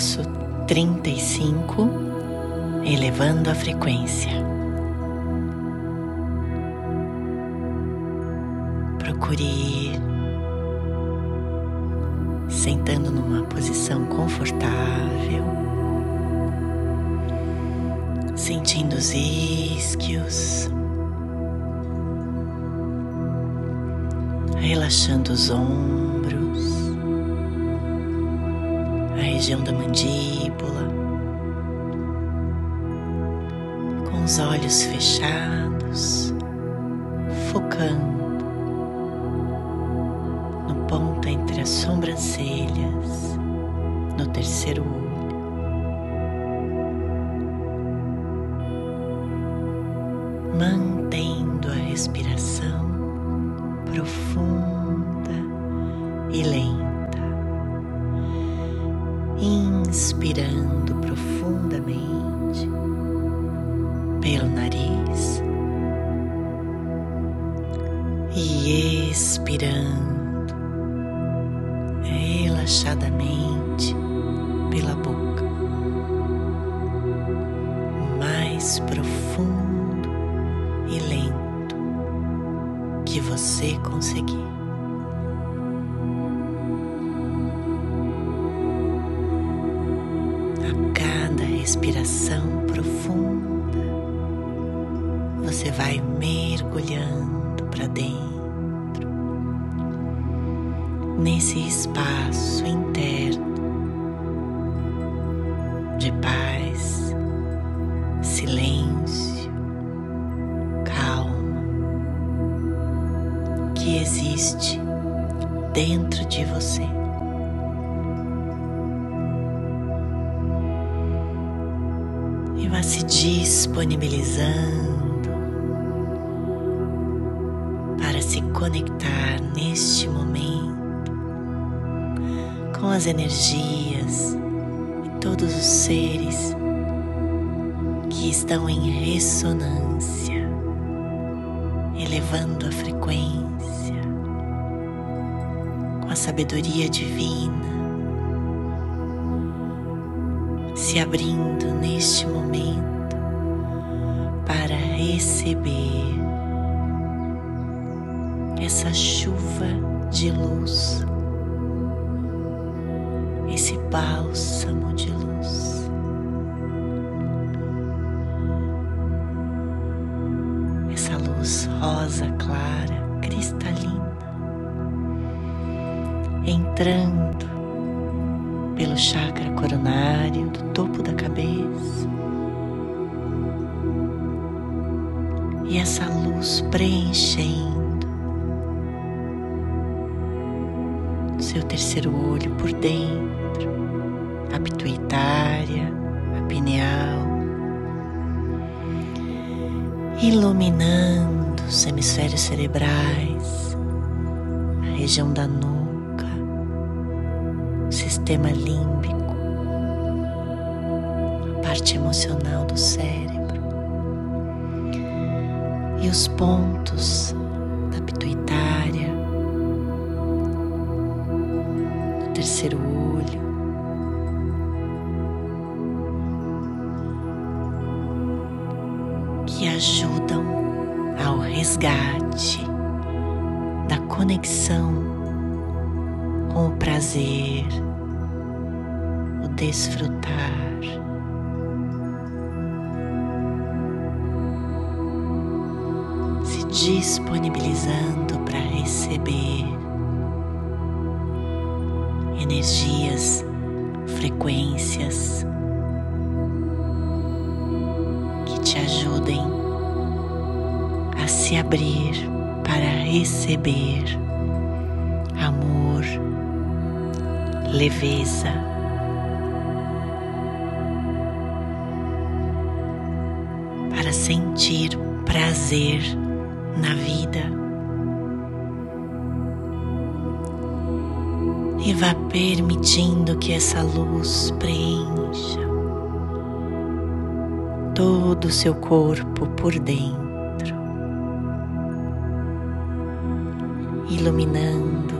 passo 35, elevando a frequência. Procure ir sentando numa posição confortável, sentindo os isquios, relaxando os ombros região da mandíbula, com os olhos fechados, focando no ponto entre as sobrancelhas, no terceiro olho. Mantendo a respiração profunda e lenta inspirando profundamente pelo nariz e expirando relaxadamente pela boca, mais profundo e lento que você conseguir. Respiração profunda, você vai mergulhando para dentro, nesse espaço interno de paz, silêncio, calma que existe dentro de você. Vá se disponibilizando para se conectar neste momento com as energias e todos os seres que estão em ressonância, elevando a frequência com a sabedoria divina se abrindo neste momento para receber essa chuva de luz, esse bálsamo de luz. Essa luz rosa clara, cristalina, entrando pelo chakra coronário do topo da cabeça. E essa luz preenchendo seu terceiro olho por dentro, a pituitária, a pineal, iluminando os hemisférios cerebrais, a região da nuca sistema límbico, a parte emocional do cérebro e os pontos da pituitária, do terceiro olho. Que ajudam ao resgate da conexão o prazer, desfrutar. Se disponibilizando para receber energias, frequências que te ajudem a se abrir para receber leveza para sentir prazer na vida. E vá permitindo que essa luz preencha todo o seu corpo por dentro, iluminando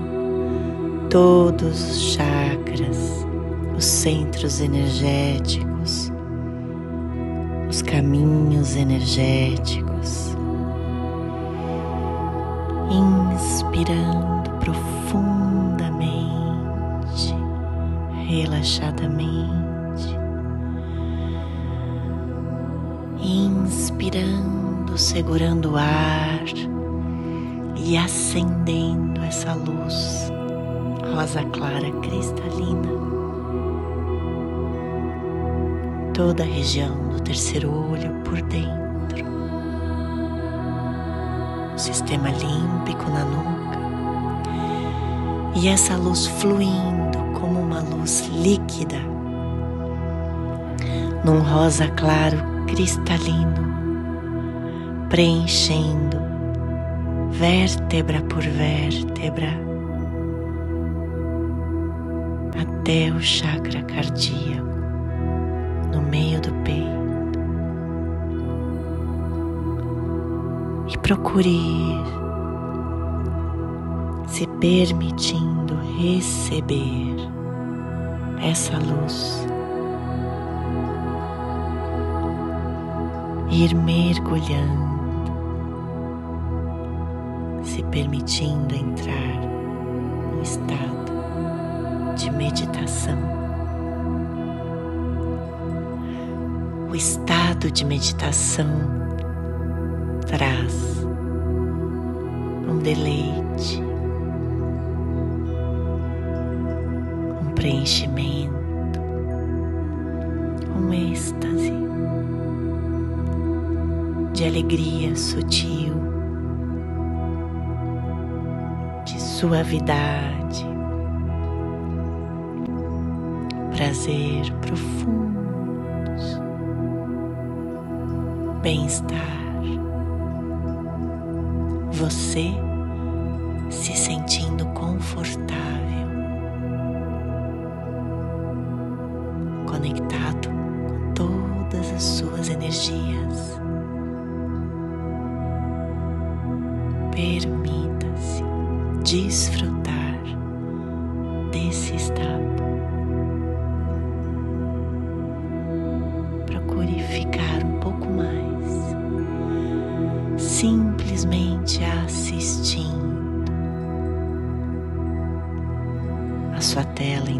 todos os chakras, os centros energéticos, os caminhos energéticos, inspirando profundamente, relaxadamente, inspirando, segurando o ar e acendendo essa luz rosa clara cristalina. Toda a região do terceiro olho por dentro, o sistema límpico na nuca. E essa luz fluindo como uma luz líquida. Num rosa claro cristalino, preenchendo vértebra por vértebra até o chakra cardíaco no meio do peito. E procure ir se permitindo receber essa luz. Ir mergulhando se permitindo entrar no estado de meditação. O estado de meditação traz um deleite, um preenchimento, um êxtase de alegria sutil suavidade, prazer profundos, bem-estar. Você se sentindo confortável, conectado com todas as suas energias. Permita-se desfrutar a